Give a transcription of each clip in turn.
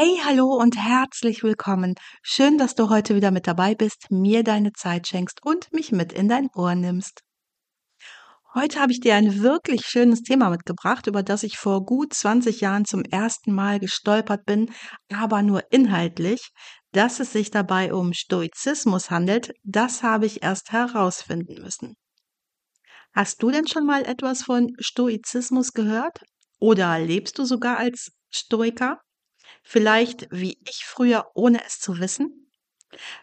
Hey, hallo und herzlich willkommen. Schön, dass du heute wieder mit dabei bist, mir deine Zeit schenkst und mich mit in dein Ohr nimmst. Heute habe ich dir ein wirklich schönes Thema mitgebracht, über das ich vor gut 20 Jahren zum ersten Mal gestolpert bin, aber nur inhaltlich. Dass es sich dabei um Stoizismus handelt, das habe ich erst herausfinden müssen. Hast du denn schon mal etwas von Stoizismus gehört? Oder lebst du sogar als Stoiker? Vielleicht wie ich früher, ohne es zu wissen?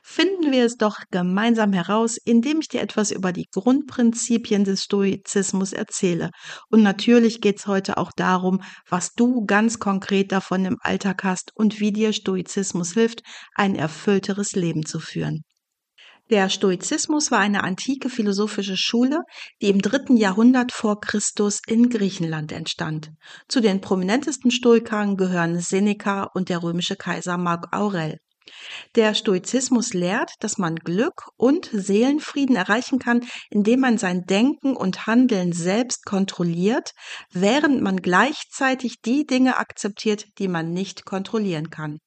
Finden wir es doch gemeinsam heraus, indem ich dir etwas über die Grundprinzipien des Stoizismus erzähle. Und natürlich geht es heute auch darum, was du ganz konkret davon im Alltag hast und wie dir Stoizismus hilft, ein erfüllteres Leben zu führen. Der Stoizismus war eine antike philosophische Schule, die im dritten Jahrhundert vor Christus in Griechenland entstand. Zu den prominentesten Stoikern gehören Seneca und der römische Kaiser Mark Aurel. Der Stoizismus lehrt, dass man Glück und Seelenfrieden erreichen kann, indem man sein Denken und Handeln selbst kontrolliert, während man gleichzeitig die Dinge akzeptiert, die man nicht kontrollieren kann.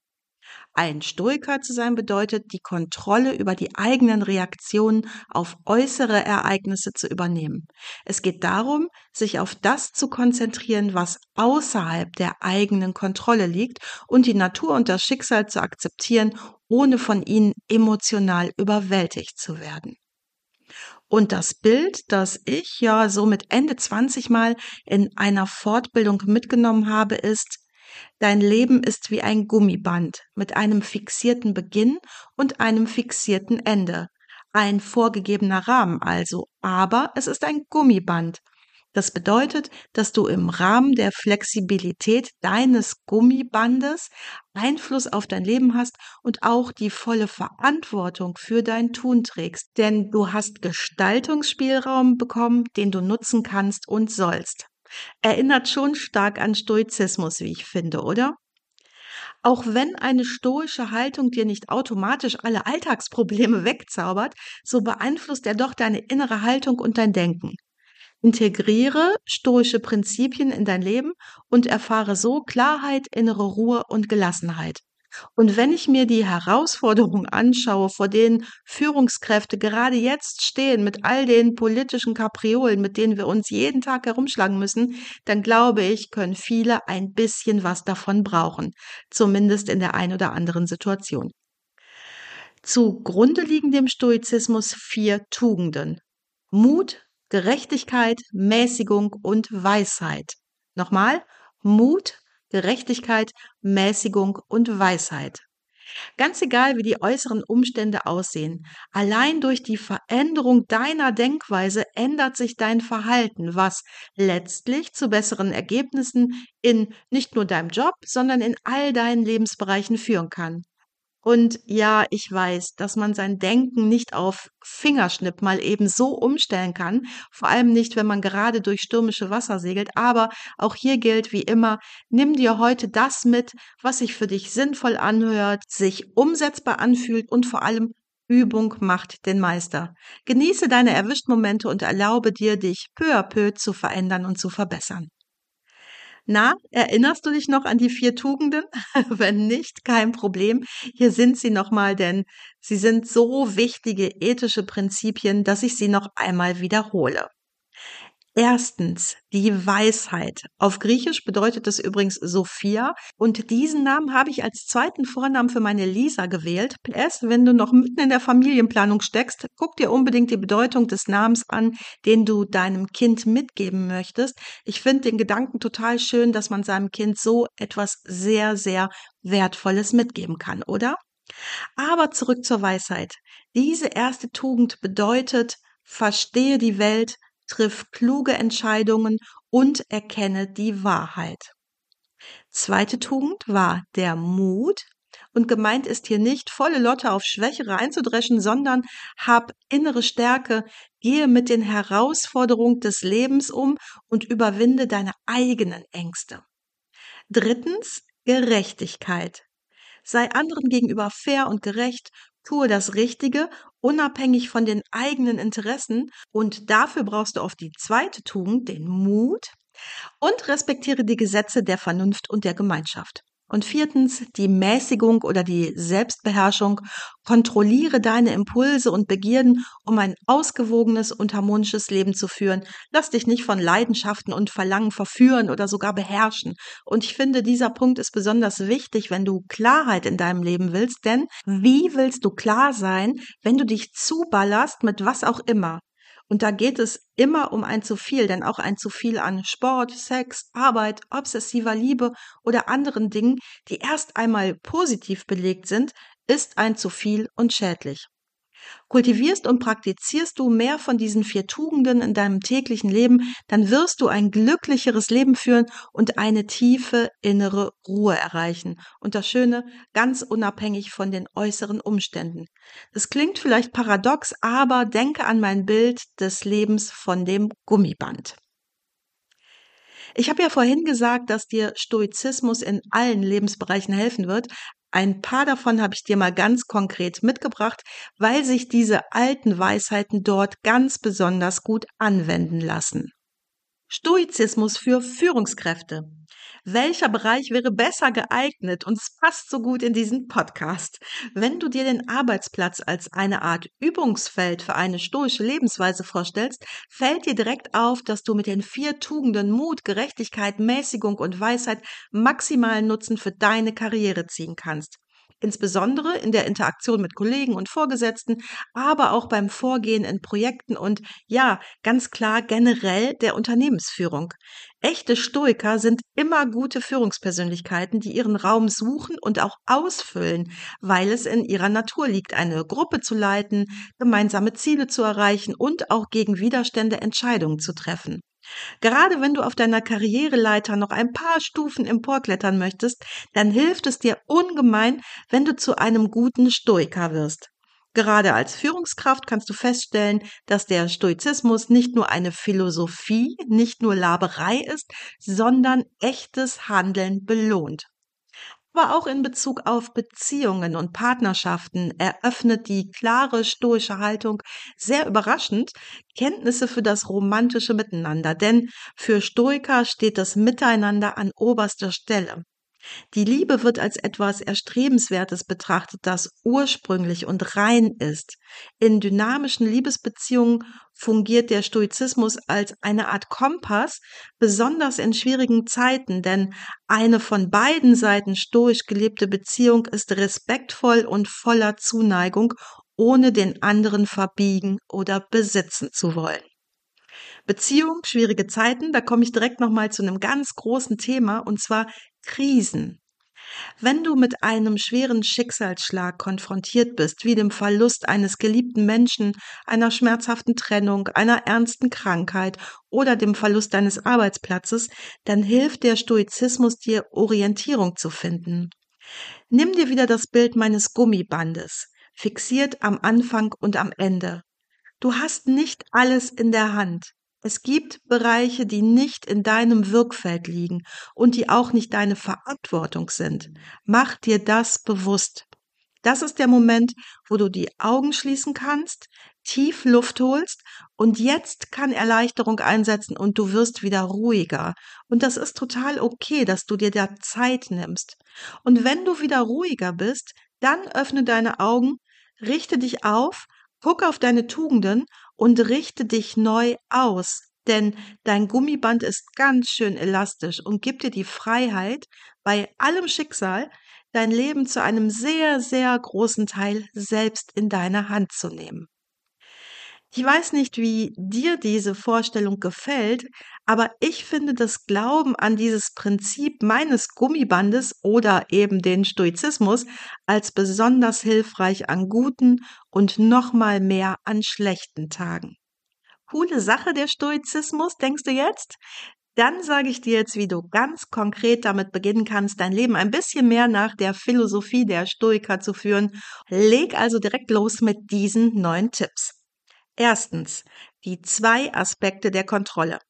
Ein Stoiker zu sein bedeutet, die Kontrolle über die eigenen Reaktionen auf äußere Ereignisse zu übernehmen. Es geht darum, sich auf das zu konzentrieren, was außerhalb der eigenen Kontrolle liegt und die Natur und das Schicksal zu akzeptieren, ohne von ihnen emotional überwältigt zu werden. Und das Bild, das ich ja so mit Ende 20 Mal in einer Fortbildung mitgenommen habe, ist, Dein Leben ist wie ein Gummiband mit einem fixierten Beginn und einem fixierten Ende. Ein vorgegebener Rahmen also, aber es ist ein Gummiband. Das bedeutet, dass du im Rahmen der Flexibilität deines Gummibandes Einfluss auf dein Leben hast und auch die volle Verantwortung für dein Tun trägst. Denn du hast Gestaltungsspielraum bekommen, den du nutzen kannst und sollst. Erinnert schon stark an Stoizismus, wie ich finde, oder? Auch wenn eine stoische Haltung dir nicht automatisch alle Alltagsprobleme wegzaubert, so beeinflusst er doch deine innere Haltung und dein Denken. Integriere stoische Prinzipien in dein Leben und erfahre so Klarheit, innere Ruhe und Gelassenheit. Und wenn ich mir die Herausforderungen anschaue, vor denen Führungskräfte gerade jetzt stehen, mit all den politischen Kapriolen, mit denen wir uns jeden Tag herumschlagen müssen, dann glaube ich, können viele ein bisschen was davon brauchen, zumindest in der ein oder anderen Situation. Zugrunde liegen dem Stoizismus vier Tugenden. Mut, Gerechtigkeit, Mäßigung und Weisheit. Nochmal, Mut, Gerechtigkeit, Mäßigung und Weisheit. Ganz egal, wie die äußeren Umstände aussehen, allein durch die Veränderung deiner Denkweise ändert sich dein Verhalten, was letztlich zu besseren Ergebnissen in nicht nur deinem Job, sondern in all deinen Lebensbereichen führen kann. Und ja, ich weiß, dass man sein Denken nicht auf Fingerschnipp mal eben so umstellen kann, vor allem nicht, wenn man gerade durch stürmische Wasser segelt, aber auch hier gilt wie immer, nimm dir heute das mit, was sich für dich sinnvoll anhört, sich umsetzbar anfühlt und vor allem Übung macht den Meister. Genieße deine Erwischtmomente und erlaube dir, dich peu à peu zu verändern und zu verbessern. Na, erinnerst du dich noch an die vier Tugenden? Wenn nicht, kein Problem. Hier sind sie nochmal, denn sie sind so wichtige ethische Prinzipien, dass ich sie noch einmal wiederhole. Erstens, die Weisheit. Auf Griechisch bedeutet das übrigens Sophia. Und diesen Namen habe ich als zweiten Vornamen für meine Lisa gewählt. PS, wenn du noch mitten in der Familienplanung steckst, guck dir unbedingt die Bedeutung des Namens an, den du deinem Kind mitgeben möchtest. Ich finde den Gedanken total schön, dass man seinem Kind so etwas sehr, sehr Wertvolles mitgeben kann, oder? Aber zurück zur Weisheit. Diese erste Tugend bedeutet, verstehe die Welt, triff kluge Entscheidungen und erkenne die Wahrheit. Zweite Tugend war der Mut. Und gemeint ist hier nicht, volle Lotte auf Schwächere einzudreschen, sondern hab innere Stärke, gehe mit den Herausforderungen des Lebens um und überwinde deine eigenen Ängste. Drittens, Gerechtigkeit. Sei anderen gegenüber fair und gerecht, tue das Richtige, unabhängig von den eigenen Interessen und dafür brauchst du oft die zweite Tugend, den Mut und respektiere die Gesetze der Vernunft und der Gemeinschaft. Und viertens, die Mäßigung oder die Selbstbeherrschung. Kontrolliere deine Impulse und Begierden, um ein ausgewogenes und harmonisches Leben zu führen. Lass dich nicht von Leidenschaften und Verlangen verführen oder sogar beherrschen. Und ich finde, dieser Punkt ist besonders wichtig, wenn du Klarheit in deinem Leben willst. Denn wie willst du klar sein, wenn du dich zuballerst mit was auch immer? Und da geht es immer um ein zu viel, denn auch ein zu viel an Sport, Sex, Arbeit, obsessiver Liebe oder anderen Dingen, die erst einmal positiv belegt sind, ist ein zu viel und schädlich. Kultivierst und praktizierst du mehr von diesen vier Tugenden in deinem täglichen Leben, dann wirst du ein glücklicheres Leben führen und eine tiefe innere Ruhe erreichen. Und das Schöne, ganz unabhängig von den äußeren Umständen. Das klingt vielleicht paradox, aber denke an mein Bild des Lebens von dem Gummiband. Ich habe ja vorhin gesagt, dass dir Stoizismus in allen Lebensbereichen helfen wird, ein paar davon habe ich dir mal ganz konkret mitgebracht, weil sich diese alten Weisheiten dort ganz besonders gut anwenden lassen. Stoizismus für Führungskräfte. Welcher Bereich wäre besser geeignet und es passt so gut in diesen Podcast, wenn du dir den Arbeitsplatz als eine Art Übungsfeld für eine stoische Lebensweise vorstellst, fällt dir direkt auf, dass du mit den vier Tugenden Mut, Gerechtigkeit, Mäßigung und Weisheit maximalen Nutzen für deine Karriere ziehen kannst insbesondere in der Interaktion mit Kollegen und Vorgesetzten, aber auch beim Vorgehen in Projekten und ja, ganz klar generell der Unternehmensführung. Echte Stoiker sind immer gute Führungspersönlichkeiten, die ihren Raum suchen und auch ausfüllen, weil es in ihrer Natur liegt, eine Gruppe zu leiten, gemeinsame Ziele zu erreichen und auch gegen Widerstände Entscheidungen zu treffen. Gerade wenn du auf deiner Karriereleiter noch ein paar Stufen emporklettern möchtest, dann hilft es dir ungemein, wenn du zu einem guten Stoiker wirst. Gerade als Führungskraft kannst du feststellen, dass der Stoizismus nicht nur eine Philosophie, nicht nur Laberei ist, sondern echtes Handeln belohnt. Aber auch in Bezug auf Beziehungen und Partnerschaften eröffnet die klare stoische Haltung sehr überraschend Kenntnisse für das romantische Miteinander, denn für Stoiker steht das Miteinander an oberster Stelle. Die Liebe wird als etwas Erstrebenswertes betrachtet, das ursprünglich und rein ist. In dynamischen Liebesbeziehungen fungiert der Stoizismus als eine Art Kompass, besonders in schwierigen Zeiten, denn eine von beiden Seiten stoisch gelebte Beziehung ist respektvoll und voller Zuneigung, ohne den anderen verbiegen oder besitzen zu wollen. Beziehung, schwierige Zeiten, da komme ich direkt nochmal zu einem ganz großen Thema und zwar Krisen. Wenn du mit einem schweren Schicksalsschlag konfrontiert bist, wie dem Verlust eines geliebten Menschen, einer schmerzhaften Trennung, einer ernsten Krankheit oder dem Verlust deines Arbeitsplatzes, dann hilft der Stoizismus dir, Orientierung zu finden. Nimm dir wieder das Bild meines Gummibandes, fixiert am Anfang und am Ende. Du hast nicht alles in der Hand. Es gibt Bereiche, die nicht in deinem Wirkfeld liegen und die auch nicht deine Verantwortung sind. Mach dir das bewusst. Das ist der Moment, wo du die Augen schließen kannst, tief Luft holst und jetzt kann Erleichterung einsetzen und du wirst wieder ruhiger. Und das ist total okay, dass du dir da Zeit nimmst. Und wenn du wieder ruhiger bist, dann öffne deine Augen, richte dich auf, guck auf deine Tugenden und richte dich neu aus. Denn dein Gummiband ist ganz schön elastisch und gibt dir die Freiheit, bei allem Schicksal dein Leben zu einem sehr, sehr großen Teil selbst in deine Hand zu nehmen. Ich weiß nicht, wie dir diese Vorstellung gefällt, aber ich finde das Glauben an dieses Prinzip meines Gummibandes oder eben den Stoizismus als besonders hilfreich an guten und nochmal mehr an schlechten Tagen. Coole Sache der Stoizismus, denkst du jetzt? Dann sage ich dir jetzt, wie du ganz konkret damit beginnen kannst, dein Leben ein bisschen mehr nach der Philosophie der Stoiker zu führen. Leg also direkt los mit diesen neuen Tipps. Erstens, die zwei Aspekte der Kontrolle.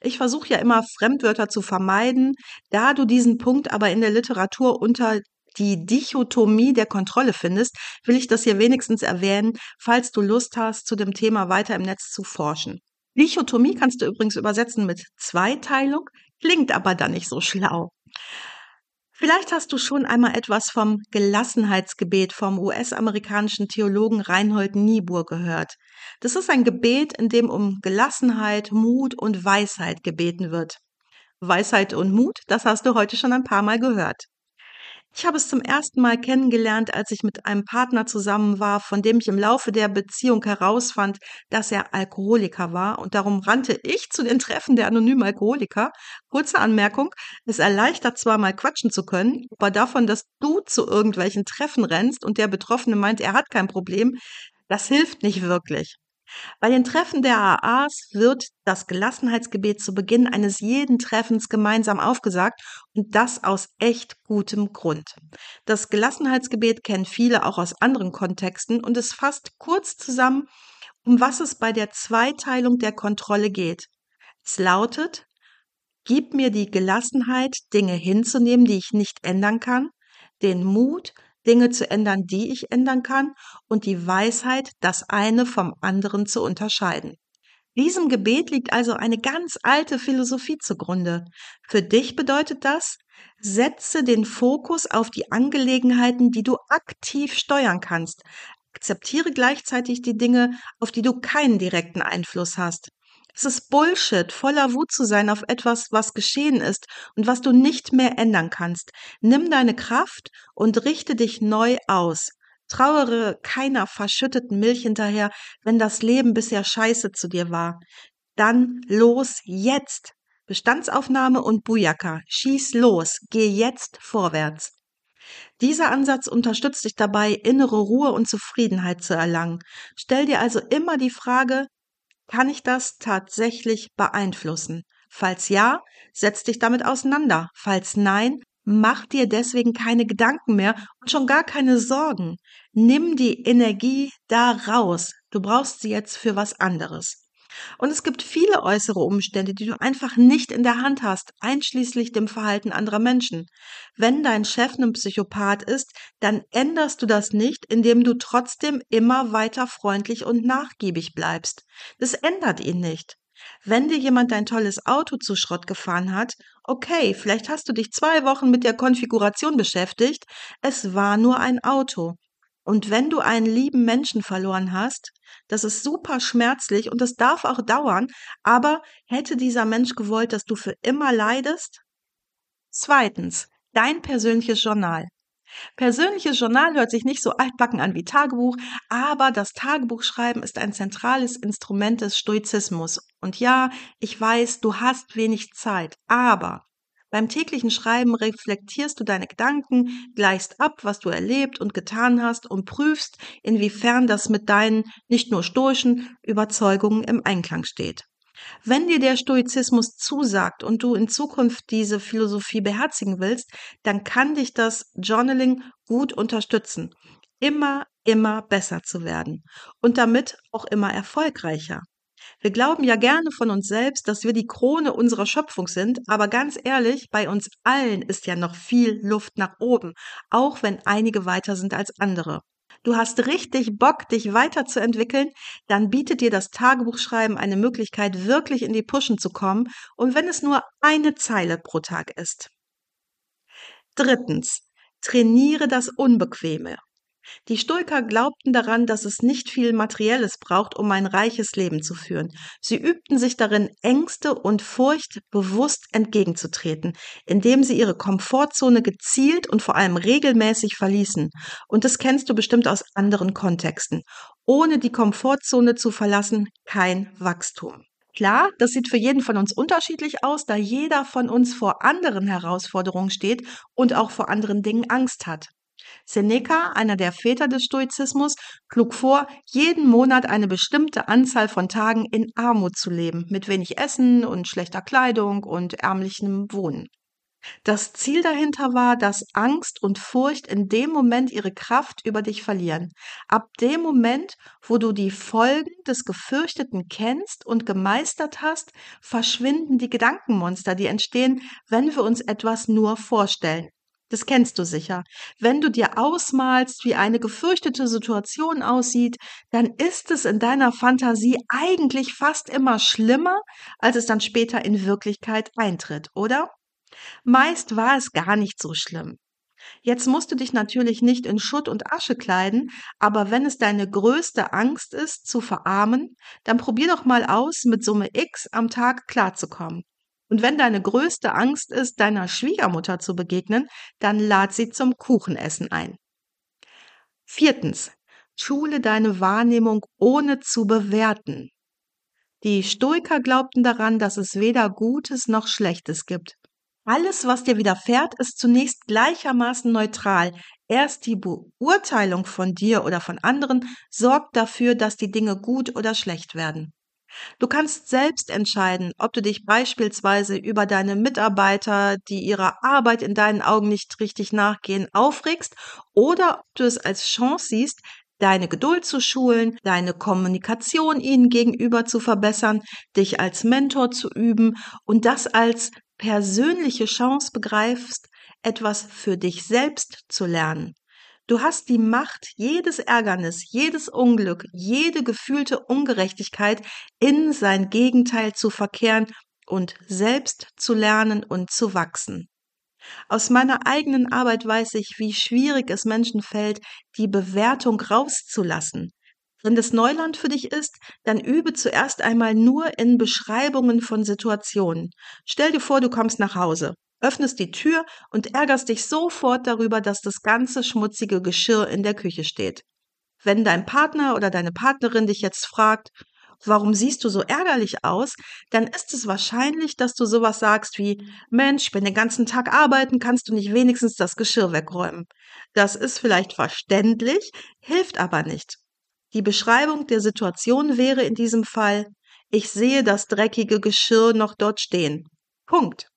Ich versuche ja immer Fremdwörter zu vermeiden, da du diesen Punkt aber in der Literatur unter die Dichotomie der Kontrolle findest, will ich das hier wenigstens erwähnen, falls du Lust hast, zu dem Thema weiter im Netz zu forschen. Dichotomie kannst du übrigens übersetzen mit Zweiteilung, klingt aber dann nicht so schlau. Vielleicht hast du schon einmal etwas vom Gelassenheitsgebet vom US-amerikanischen Theologen Reinhold Niebuhr gehört. Das ist ein Gebet, in dem um Gelassenheit, Mut und Weisheit gebeten wird. Weisheit und Mut, das hast du heute schon ein paar Mal gehört. Ich habe es zum ersten Mal kennengelernt, als ich mit einem Partner zusammen war, von dem ich im Laufe der Beziehung herausfand, dass er Alkoholiker war und darum rannte ich zu den Treffen der anonymen Alkoholiker. Kurze Anmerkung, es erleichtert zwar mal quatschen zu können, aber davon, dass du zu irgendwelchen Treffen rennst und der Betroffene meint, er hat kein Problem, das hilft nicht wirklich. Bei den Treffen der AAs wird das Gelassenheitsgebet zu Beginn eines jeden Treffens gemeinsam aufgesagt und das aus echt gutem Grund. Das Gelassenheitsgebet kennen viele auch aus anderen Kontexten und es fasst kurz zusammen, um was es bei der Zweiteilung der Kontrolle geht. Es lautet, gib mir die Gelassenheit, Dinge hinzunehmen, die ich nicht ändern kann, den Mut, Dinge zu ändern, die ich ändern kann und die Weisheit, das eine vom anderen zu unterscheiden. Diesem Gebet liegt also eine ganz alte Philosophie zugrunde. Für dich bedeutet das, setze den Fokus auf die Angelegenheiten, die du aktiv steuern kannst. Akzeptiere gleichzeitig die Dinge, auf die du keinen direkten Einfluss hast. Es ist Bullshit, voller Wut zu sein auf etwas, was geschehen ist und was du nicht mehr ändern kannst. Nimm deine Kraft und richte dich neu aus. Trauere keiner verschütteten Milch hinterher, wenn das Leben bisher scheiße zu dir war. Dann los jetzt. Bestandsaufnahme und Bujaka. Schieß los. Geh jetzt vorwärts. Dieser Ansatz unterstützt dich dabei, innere Ruhe und Zufriedenheit zu erlangen. Stell dir also immer die Frage, kann ich das tatsächlich beeinflussen? Falls ja, setz dich damit auseinander. Falls nein, mach dir deswegen keine Gedanken mehr und schon gar keine Sorgen. Nimm die Energie da raus. Du brauchst sie jetzt für was anderes. Und es gibt viele äußere Umstände, die du einfach nicht in der Hand hast, einschließlich dem Verhalten anderer Menschen. Wenn dein Chef ein Psychopath ist, dann änderst du das nicht, indem du trotzdem immer weiter freundlich und nachgiebig bleibst. Das ändert ihn nicht. Wenn dir jemand dein tolles Auto zu Schrott gefahren hat, okay, vielleicht hast du dich zwei Wochen mit der Konfiguration beschäftigt, es war nur ein Auto. Und wenn du einen lieben Menschen verloren hast, das ist super schmerzlich und das darf auch dauern, aber hätte dieser Mensch gewollt, dass du für immer leidest? Zweitens, dein persönliches Journal. Persönliches Journal hört sich nicht so altbacken an wie Tagebuch, aber das Tagebuchschreiben ist ein zentrales Instrument des Stoizismus. Und ja, ich weiß, du hast wenig Zeit, aber beim täglichen Schreiben reflektierst du deine Gedanken, gleichst ab, was du erlebt und getan hast und prüfst, inwiefern das mit deinen nicht nur stoischen Überzeugungen im Einklang steht. Wenn dir der Stoizismus zusagt und du in Zukunft diese Philosophie beherzigen willst, dann kann dich das Journaling gut unterstützen, immer, immer besser zu werden und damit auch immer erfolgreicher. Wir glauben ja gerne von uns selbst, dass wir die Krone unserer Schöpfung sind, aber ganz ehrlich, bei uns allen ist ja noch viel Luft nach oben, auch wenn einige weiter sind als andere. Du hast richtig Bock, dich weiterzuentwickeln, dann bietet dir das Tagebuchschreiben eine Möglichkeit, wirklich in die Pushen zu kommen, und wenn es nur eine Zeile pro Tag ist. Drittens, trainiere das Unbequeme. Die Stoiker glaubten daran, dass es nicht viel Materielles braucht, um ein reiches Leben zu führen. Sie übten sich darin, Ängste und Furcht bewusst entgegenzutreten, indem sie ihre Komfortzone gezielt und vor allem regelmäßig verließen. Und das kennst du bestimmt aus anderen Kontexten. Ohne die Komfortzone zu verlassen, kein Wachstum. Klar, das sieht für jeden von uns unterschiedlich aus, da jeder von uns vor anderen Herausforderungen steht und auch vor anderen Dingen Angst hat. Seneca, einer der Väter des Stoizismus, schlug vor, jeden Monat eine bestimmte Anzahl von Tagen in Armut zu leben, mit wenig Essen und schlechter Kleidung und ärmlichem Wohnen. Das Ziel dahinter war, dass Angst und Furcht in dem Moment ihre Kraft über dich verlieren. Ab dem Moment, wo du die Folgen des Gefürchteten kennst und gemeistert hast, verschwinden die Gedankenmonster, die entstehen, wenn wir uns etwas nur vorstellen. Das kennst du sicher. Wenn du dir ausmalst, wie eine gefürchtete Situation aussieht, dann ist es in deiner Fantasie eigentlich fast immer schlimmer, als es dann später in Wirklichkeit eintritt, oder? Meist war es gar nicht so schlimm. Jetzt musst du dich natürlich nicht in Schutt und Asche kleiden, aber wenn es deine größte Angst ist, zu verarmen, dann probier doch mal aus, mit Summe X am Tag klarzukommen. Und wenn deine größte Angst ist, deiner Schwiegermutter zu begegnen, dann lad sie zum Kuchenessen ein. Viertens. Schule deine Wahrnehmung ohne zu bewerten. Die Stoiker glaubten daran, dass es weder Gutes noch Schlechtes gibt. Alles, was dir widerfährt, ist zunächst gleichermaßen neutral. Erst die Beurteilung von dir oder von anderen sorgt dafür, dass die Dinge gut oder schlecht werden. Du kannst selbst entscheiden, ob du dich beispielsweise über deine Mitarbeiter, die ihrer Arbeit in deinen Augen nicht richtig nachgehen, aufregst oder ob du es als Chance siehst, deine Geduld zu schulen, deine Kommunikation ihnen gegenüber zu verbessern, dich als Mentor zu üben und das als persönliche Chance begreifst, etwas für dich selbst zu lernen. Du hast die Macht, jedes Ärgernis, jedes Unglück, jede gefühlte Ungerechtigkeit in sein Gegenteil zu verkehren und selbst zu lernen und zu wachsen. Aus meiner eigenen Arbeit weiß ich, wie schwierig es Menschen fällt, die Bewertung rauszulassen. Wenn das Neuland für dich ist, dann übe zuerst einmal nur in Beschreibungen von Situationen. Stell dir vor, du kommst nach Hause öffnest die Tür und ärgerst dich sofort darüber, dass das ganze schmutzige Geschirr in der Küche steht. Wenn dein Partner oder deine Partnerin dich jetzt fragt, warum siehst du so ärgerlich aus, dann ist es wahrscheinlich, dass du sowas sagst wie, Mensch, ich bin den ganzen Tag arbeiten, kannst du nicht wenigstens das Geschirr wegräumen. Das ist vielleicht verständlich, hilft aber nicht. Die Beschreibung der Situation wäre in diesem Fall, ich sehe das dreckige Geschirr noch dort stehen. Punkt.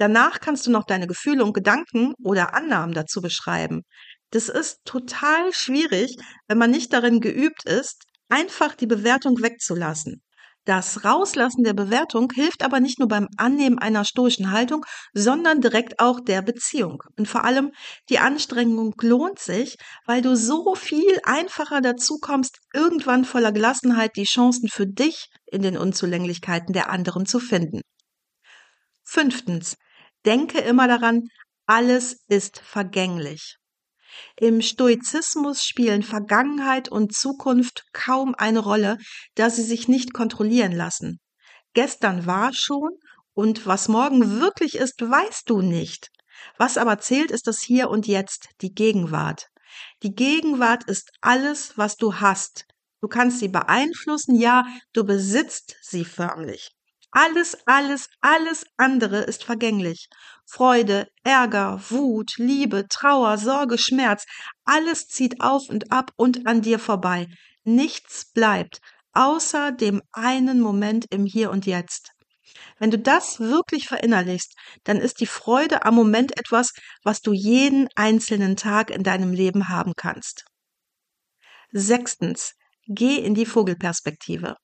Danach kannst du noch deine Gefühle und Gedanken oder Annahmen dazu beschreiben. Das ist total schwierig, wenn man nicht darin geübt ist, einfach die Bewertung wegzulassen. Das Rauslassen der Bewertung hilft aber nicht nur beim Annehmen einer stoischen Haltung, sondern direkt auch der Beziehung. Und vor allem die Anstrengung lohnt sich, weil du so viel einfacher dazu kommst, irgendwann voller Gelassenheit die Chancen für dich in den Unzulänglichkeiten der anderen zu finden. Fünftens. Denke immer daran, alles ist vergänglich. Im Stoizismus spielen Vergangenheit und Zukunft kaum eine Rolle, da sie sich nicht kontrollieren lassen. Gestern war schon und was morgen wirklich ist, weißt du nicht. Was aber zählt, ist das Hier und Jetzt, die Gegenwart. Die Gegenwart ist alles, was du hast. Du kannst sie beeinflussen, ja, du besitzt sie förmlich. Alles, alles, alles andere ist vergänglich. Freude, Ärger, Wut, Liebe, Trauer, Sorge, Schmerz, alles zieht auf und ab und an dir vorbei. Nichts bleibt, außer dem einen Moment im Hier und Jetzt. Wenn du das wirklich verinnerlichst, dann ist die Freude am Moment etwas, was du jeden einzelnen Tag in deinem Leben haben kannst. Sechstens, geh in die Vogelperspektive.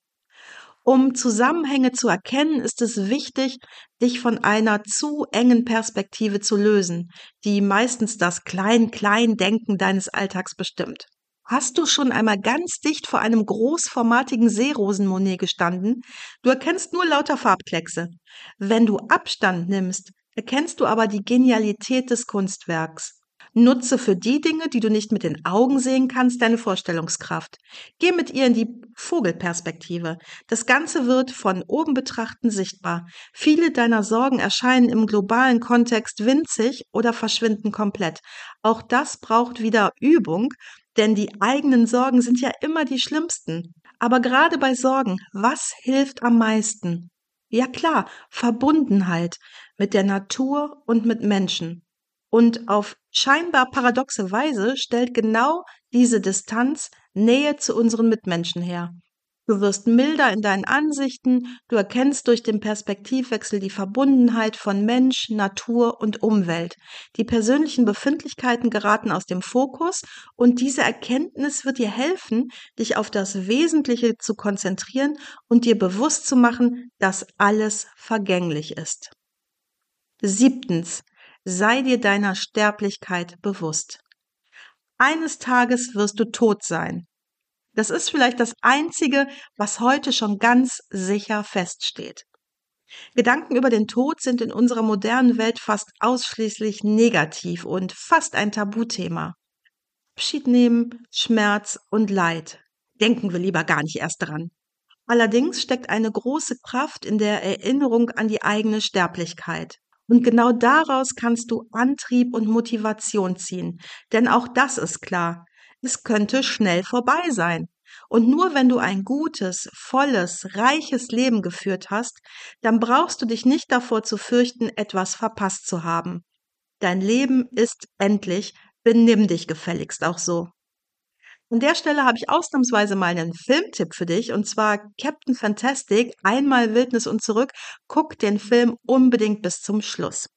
Um Zusammenhänge zu erkennen, ist es wichtig, dich von einer zu engen Perspektive zu lösen, die meistens das Klein-Klein-Denken deines Alltags bestimmt. Hast du schon einmal ganz dicht vor einem großformatigen Seerosenmonet gestanden? Du erkennst nur lauter Farbkleckse. Wenn du Abstand nimmst, erkennst du aber die Genialität des Kunstwerks. Nutze für die Dinge, die du nicht mit den Augen sehen kannst, deine Vorstellungskraft. Geh mit ihr in die Vogelperspektive. Das Ganze wird von oben betrachten sichtbar. Viele deiner Sorgen erscheinen im globalen Kontext winzig oder verschwinden komplett. Auch das braucht wieder Übung, denn die eigenen Sorgen sind ja immer die schlimmsten. Aber gerade bei Sorgen, was hilft am meisten? Ja klar, Verbundenheit mit der Natur und mit Menschen. Und auf scheinbar paradoxe Weise stellt genau diese Distanz Nähe zu unseren Mitmenschen her. Du wirst milder in deinen Ansichten, du erkennst durch den Perspektivwechsel die Verbundenheit von Mensch, Natur und Umwelt. Die persönlichen Befindlichkeiten geraten aus dem Fokus und diese Erkenntnis wird dir helfen, dich auf das Wesentliche zu konzentrieren und dir bewusst zu machen, dass alles vergänglich ist. Siebtens, sei dir deiner Sterblichkeit bewusst. Eines Tages wirst du tot sein. Das ist vielleicht das Einzige, was heute schon ganz sicher feststeht. Gedanken über den Tod sind in unserer modernen Welt fast ausschließlich negativ und fast ein Tabuthema. Abschied nehmen, Schmerz und Leid. Denken wir lieber gar nicht erst dran. Allerdings steckt eine große Kraft in der Erinnerung an die eigene Sterblichkeit. Und genau daraus kannst du Antrieb und Motivation ziehen. Denn auch das ist klar es könnte schnell vorbei sein. Und nur wenn du ein gutes, volles, reiches Leben geführt hast, dann brauchst du dich nicht davor zu fürchten, etwas verpasst zu haben. Dein Leben ist endlich, benimm dich gefälligst auch so. An der Stelle habe ich ausnahmsweise mal einen Filmtipp für dich, und zwar Captain Fantastic, einmal Wildnis und zurück. Guck den Film unbedingt bis zum Schluss.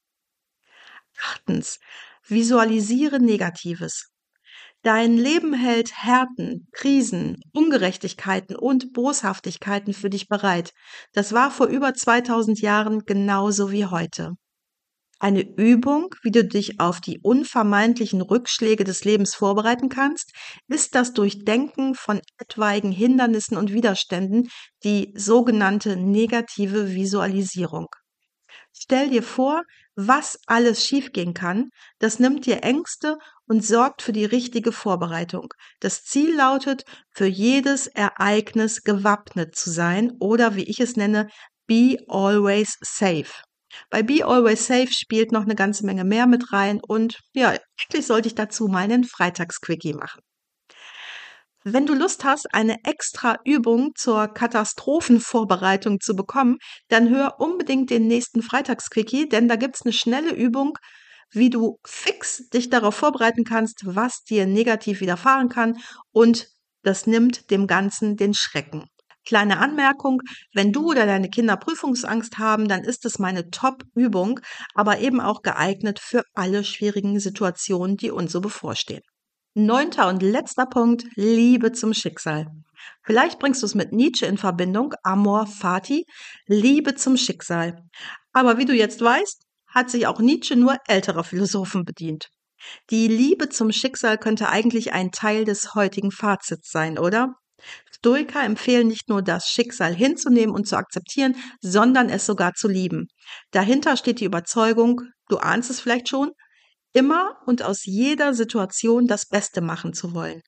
Achtens, visualisiere Negatives. Dein Leben hält Härten, Krisen, Ungerechtigkeiten und Boshaftigkeiten für dich bereit. Das war vor über 2000 Jahren genauso wie heute. Eine Übung, wie du dich auf die unvermeidlichen Rückschläge des Lebens vorbereiten kannst, ist das Durchdenken von etwaigen Hindernissen und Widerständen, die sogenannte negative Visualisierung. Stell dir vor, was alles schiefgehen kann, das nimmt dir Ängste und sorgt für die richtige Vorbereitung. Das Ziel lautet, für jedes Ereignis gewappnet zu sein oder wie ich es nenne, be always safe. Bei Be Always Safe spielt noch eine ganze Menge mehr mit rein und ja, eigentlich sollte ich dazu mal einen Freitagsquickie machen. Wenn du Lust hast, eine extra Übung zur Katastrophenvorbereitung zu bekommen, dann hör unbedingt den nächsten Freitagsquickie, denn da gibt's eine schnelle Übung, wie du fix dich darauf vorbereiten kannst, was dir negativ widerfahren kann und das nimmt dem Ganzen den Schrecken. Kleine Anmerkung, wenn du oder deine Kinder Prüfungsangst haben, dann ist es meine Top-Übung, aber eben auch geeignet für alle schwierigen Situationen, die uns so bevorstehen. Neunter und letzter Punkt, Liebe zum Schicksal. Vielleicht bringst du es mit Nietzsche in Verbindung, Amor Fati, Liebe zum Schicksal. Aber wie du jetzt weißt, hat sich auch Nietzsche nur älterer Philosophen bedient. Die Liebe zum Schicksal könnte eigentlich ein Teil des heutigen Fazits sein, oder? Stoiker empfehlen nicht nur das Schicksal hinzunehmen und zu akzeptieren, sondern es sogar zu lieben. Dahinter steht die Überzeugung, du ahnst es vielleicht schon, immer und aus jeder Situation das Beste machen zu wollen.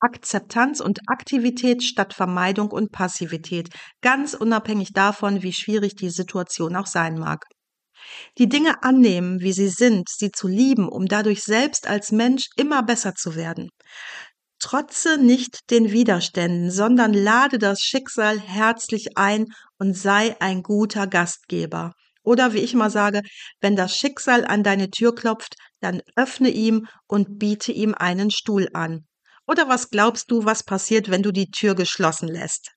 Akzeptanz und Aktivität statt Vermeidung und Passivität, ganz unabhängig davon, wie schwierig die Situation auch sein mag. Die Dinge annehmen, wie sie sind, sie zu lieben, um dadurch selbst als Mensch immer besser zu werden. Trotze nicht den Widerständen, sondern lade das Schicksal herzlich ein und sei ein guter Gastgeber. Oder wie ich mal sage, wenn das Schicksal an deine Tür klopft, dann öffne ihm und biete ihm einen Stuhl an. Oder was glaubst du, was passiert, wenn du die Tür geschlossen lässt?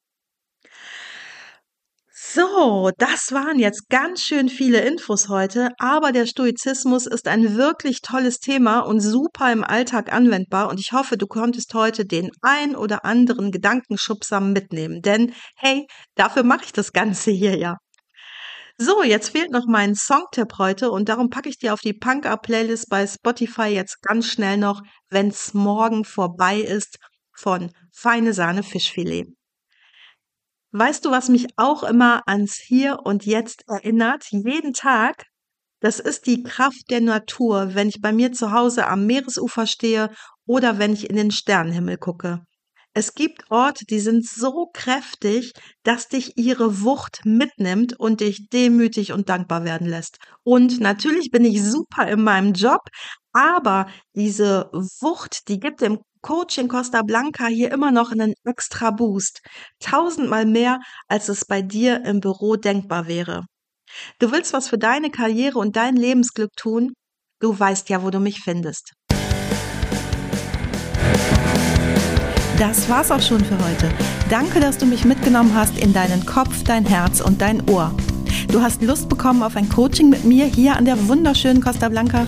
So, das waren jetzt ganz schön viele Infos heute, aber der Stoizismus ist ein wirklich tolles Thema und super im Alltag anwendbar und ich hoffe, du konntest heute den ein oder anderen Gedankenschubser mitnehmen, denn hey, dafür mache ich das Ganze hier ja. So, jetzt fehlt noch mein Songtipp heute und darum packe ich dir auf die Punk-Up-Playlist bei Spotify jetzt ganz schnell noch, wenn's morgen vorbei ist, von Feine Sahne Fischfilet. Weißt du, was mich auch immer ans Hier und Jetzt erinnert? Jeden Tag? Das ist die Kraft der Natur, wenn ich bei mir zu Hause am Meeresufer stehe oder wenn ich in den Sternenhimmel gucke. Es gibt Orte, die sind so kräftig, dass dich ihre Wucht mitnimmt und dich demütig und dankbar werden lässt. Und natürlich bin ich super in meinem Job, aber diese Wucht, die gibt dem Coaching Costa Blanca hier immer noch einen extra Boost. Tausendmal mehr, als es bei dir im Büro denkbar wäre. Du willst was für deine Karriere und dein Lebensglück tun? Du weißt ja, wo du mich findest. Das war's auch schon für heute. Danke, dass du mich mitgenommen hast in deinen Kopf, dein Herz und dein Ohr. Du hast Lust bekommen auf ein Coaching mit mir hier an der wunderschönen Costa Blanca?